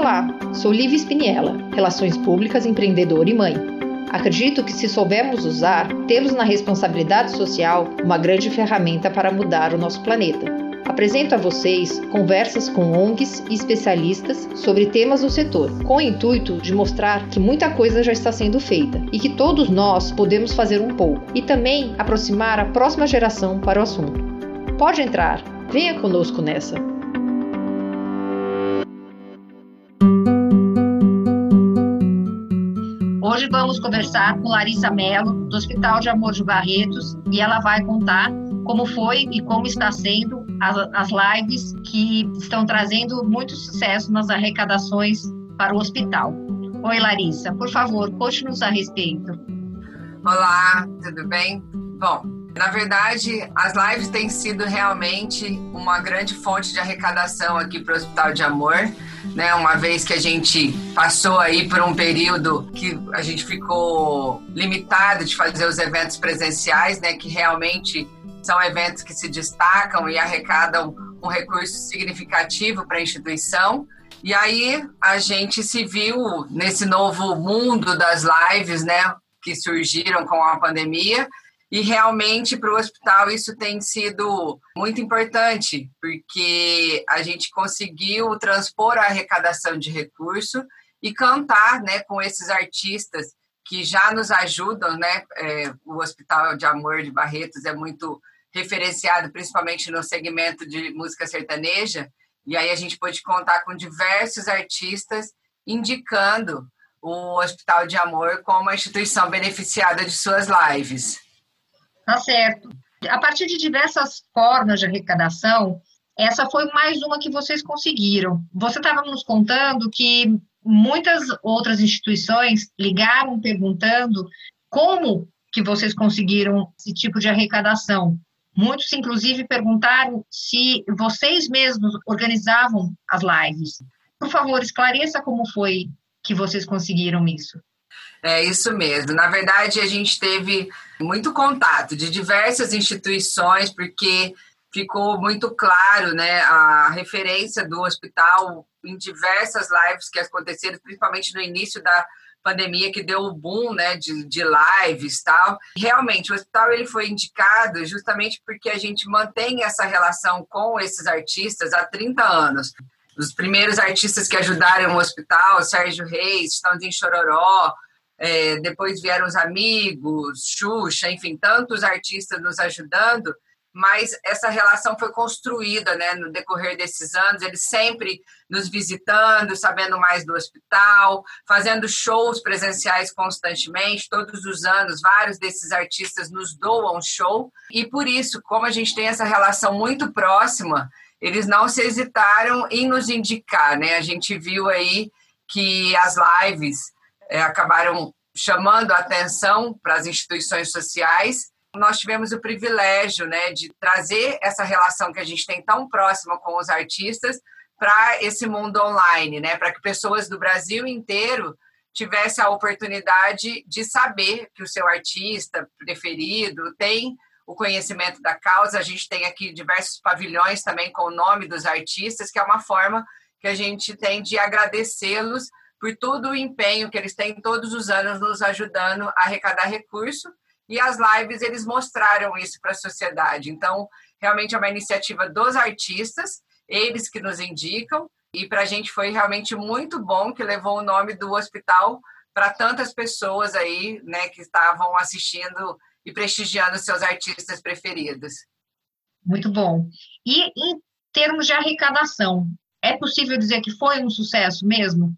Olá, sou Lívia Spiniella, Relações Públicas, empreendedora e mãe. Acredito que se soubermos usar, temos na responsabilidade social uma grande ferramenta para mudar o nosso planeta. Apresento a vocês conversas com ONGs e especialistas sobre temas do setor, com o intuito de mostrar que muita coisa já está sendo feita e que todos nós podemos fazer um pouco, e também aproximar a próxima geração para o assunto. Pode entrar, venha conosco nessa! Hoje vamos conversar com Larissa Mello, do Hospital de Amor de Barretos, e ela vai contar como foi e como está sendo as, as lives que estão trazendo muito sucesso nas arrecadações para o hospital. Oi, Larissa, por favor, conte-nos a respeito. Olá, tudo bem? Bom, na verdade, as lives têm sido realmente uma grande fonte de arrecadação aqui para o Hospital de Amor né? Uma vez que a gente passou aí por um período que a gente ficou limitado de fazer os eventos presenciais, né? Que realmente são eventos que se destacam e arrecadam um recurso significativo para a instituição. E aí a gente se viu nesse novo mundo das lives, né? Que surgiram com a pandemia e realmente para o hospital isso tem sido muito importante, porque a gente conseguiu transpor a arrecadação de recurso e cantar né, com esses artistas que já nos ajudam. Né? É, o Hospital de Amor de Barretos é muito referenciado, principalmente no segmento de música sertaneja, e aí a gente pôde contar com diversos artistas indicando o Hospital de Amor como uma instituição beneficiada de suas lives. Tá certo. A partir de diversas formas de arrecadação, essa foi mais uma que vocês conseguiram. Você estava nos contando que muitas outras instituições ligaram perguntando como que vocês conseguiram esse tipo de arrecadação. Muitos, inclusive, perguntaram se vocês mesmos organizavam as lives. Por favor, esclareça como foi que vocês conseguiram isso. É isso mesmo. Na verdade, a gente teve muito contato de diversas instituições, porque ficou muito claro né, a referência do hospital em diversas lives que aconteceram, principalmente no início da pandemia, que deu o boom né, de, de lives tal. Realmente, o hospital ele foi indicado justamente porque a gente mantém essa relação com esses artistas há 30 anos. Os primeiros artistas que ajudaram o hospital, Sérgio Reis, Estãozinho Chororó, é, depois vieram os amigos, Xuxa, enfim, tantos artistas nos ajudando, mas essa relação foi construída né, no decorrer desses anos, eles sempre nos visitando, sabendo mais do hospital, fazendo shows presenciais constantemente, todos os anos, vários desses artistas nos doam show, e por isso, como a gente tem essa relação muito próxima, eles não se hesitaram em nos indicar, né? A gente viu aí que as lives é, acabaram chamando a atenção para as instituições sociais. Nós tivemos o privilégio né, de trazer essa relação que a gente tem tão próxima com os artistas para esse mundo online, né, para que pessoas do Brasil inteiro tivessem a oportunidade de saber que o seu artista preferido tem o conhecimento da causa. A gente tem aqui diversos pavilhões também com o nome dos artistas, que é uma forma que a gente tem de agradecê-los por todo o empenho que eles têm todos os anos nos ajudando a arrecadar recurso. E as lives, eles mostraram isso para a sociedade. Então, realmente é uma iniciativa dos artistas, eles que nos indicam. E para a gente foi realmente muito bom que levou o nome do hospital para tantas pessoas aí, né, que estavam assistindo e prestigiando seus artistas preferidos. Muito bom. E em termos de arrecadação, é possível dizer que foi um sucesso mesmo?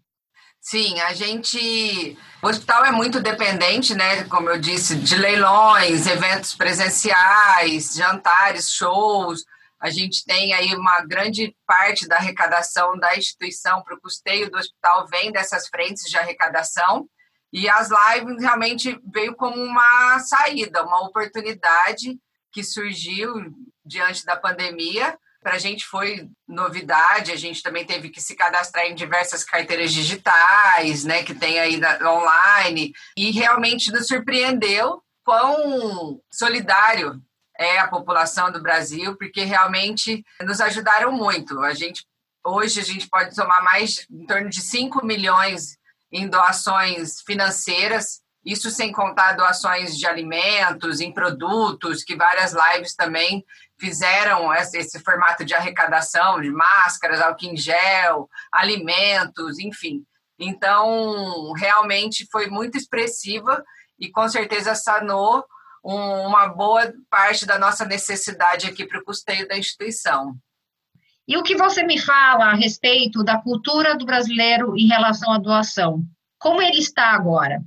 Sim, a gente. O hospital é muito dependente, né? Como eu disse, de leilões, eventos presenciais, jantares, shows. A gente tem aí uma grande parte da arrecadação da instituição para o custeio do hospital vem dessas frentes de arrecadação. E as lives realmente veio como uma saída, uma oportunidade que surgiu diante da pandemia para a gente foi novidade, a gente também teve que se cadastrar em diversas carteiras digitais, né, que tem aí na, online, e realmente nos surpreendeu quão solidário é a população do Brasil, porque realmente nos ajudaram muito. A gente hoje a gente pode somar mais em torno de 5 milhões em doações financeiras, isso sem contar doações de alimentos, em produtos, que várias lives também fizeram esse formato de arrecadação de máscaras, álcool em gel, alimentos, enfim. Então, realmente foi muito expressiva e com certeza sanou uma boa parte da nossa necessidade aqui para o custeio da instituição. E o que você me fala a respeito da cultura do brasileiro em relação à doação? Como ele está agora?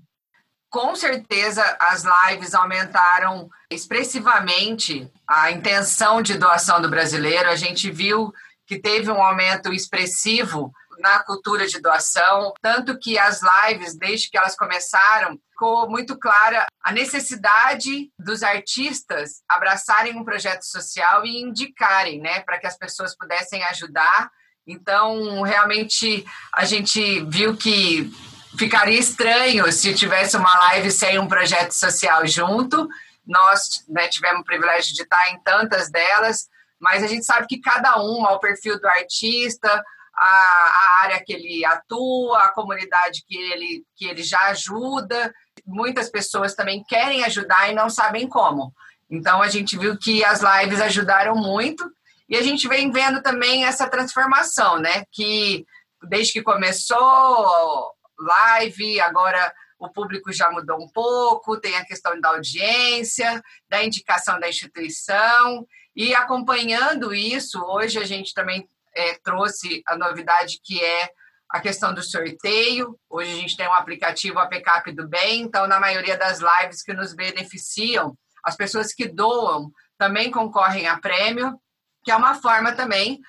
Com certeza as lives aumentaram expressivamente a intenção de doação do brasileiro. A gente viu que teve um aumento expressivo na cultura de doação, tanto que as lives, desde que elas começaram, ficou muito clara a necessidade dos artistas abraçarem um projeto social e indicarem, né, para que as pessoas pudessem ajudar. Então, realmente, a gente viu que ficaria estranho se tivesse uma live sem um projeto social junto. Nós né, tivemos o privilégio de estar em tantas delas, mas a gente sabe que cada uma, o perfil do artista, a, a, área que ele atua, a comunidade que ele, que ele já ajuda. Muitas pessoas também querem ajudar e não sabem como. Então, a gente viu que as lives ajudaram muito e a gente vem vendo também essa transformação, né? Que desde que começou live, agora o público já mudou um pouco, tem a questão da audiência, da indicação da instituição, e acompanhando isso, hoje a gente também é, trouxe a novidade que é a questão do sorteio. Hoje a gente tem um aplicativo APCAP do Bem, então, na maioria das lives que nos beneficiam, as pessoas que doam também concorrem a prêmio, que é uma forma também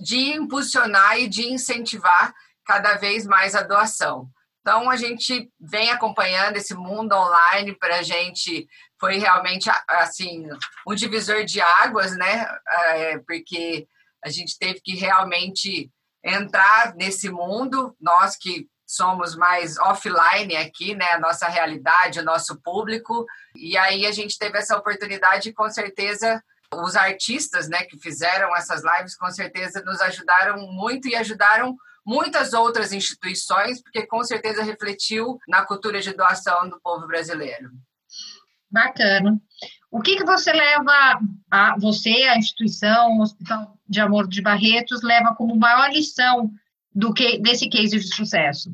de impulsionar e de incentivar cada vez mais a doação. Então, a gente vem acompanhando esse mundo online, para a gente. Foi realmente, assim, um divisor de águas, né? É, porque a gente teve que realmente entrar nesse mundo, nós que somos mais offline aqui, né, a nossa realidade, o nosso público, e aí a gente teve essa oportunidade, com certeza os artistas, né, que fizeram essas lives, com certeza nos ajudaram muito e ajudaram muitas outras instituições, porque com certeza refletiu na cultura de doação do povo brasileiro. Bacana. O que, que você leva, a você, a instituição, o Hospital de Amor de Barretos, leva como maior lição do que desse case de sucesso?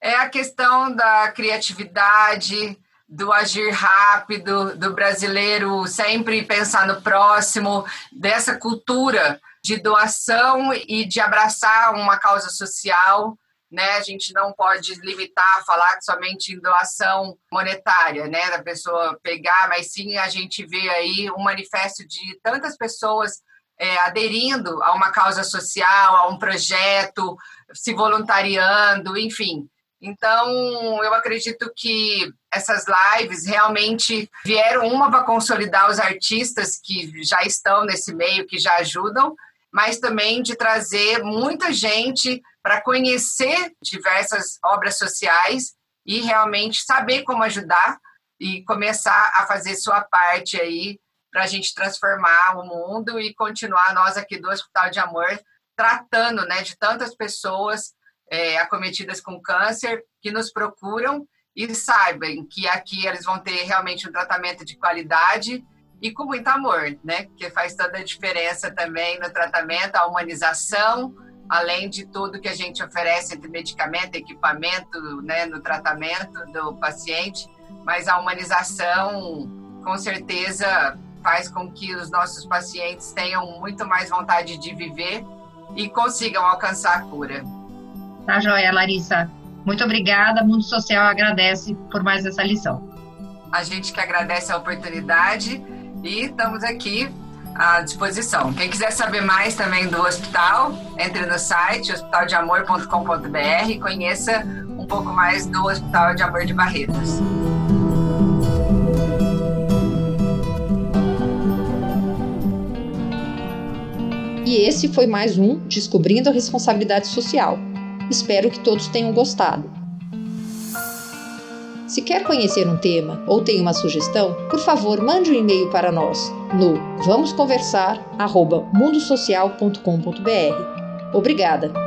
É a questão da criatividade, do agir rápido, do brasileiro sempre pensar no próximo, dessa cultura de doação e de abraçar uma causa social né? A gente não pode limitar, falar somente em doação monetária, né? Da pessoa pegar, mas sim a gente vê aí um manifesto de tantas pessoas é, aderindo a uma causa social, a um projeto, se voluntariando, enfim. Então, eu acredito que essas lives realmente vieram uma para consolidar os artistas que já estão nesse meio, que já ajudam, mas também de trazer muita gente para conhecer diversas obras sociais e realmente saber como ajudar e começar a fazer sua parte aí para a gente transformar o mundo e continuar nós aqui do Hospital de Amor tratando né, de tantas pessoas é, acometidas com câncer que nos procuram e saibam que aqui eles vão ter realmente um tratamento de qualidade e com muito amor, né? Que faz toda a diferença também no tratamento, a humanização além de tudo que a gente oferece entre medicamento, equipamento, né, no tratamento do paciente, mas a humanização, com certeza, faz com que os nossos pacientes tenham muito mais vontade de viver e consigam alcançar a cura. Tá joia, Larissa. Muito obrigada. Mundo Social agradece por mais essa lição. A gente que agradece a oportunidade e estamos aqui à disposição. Quem quiser saber mais também do hospital, entre no site hospitaldeamor.com.br e conheça um pouco mais do Hospital de Amor de Barretos. E esse foi mais um Descobrindo a Responsabilidade Social. Espero que todos tenham gostado. Se quer conhecer um tema ou tem uma sugestão, por favor, mande um e-mail para nós no vamosconversar@mundosocial.com.br Obrigada!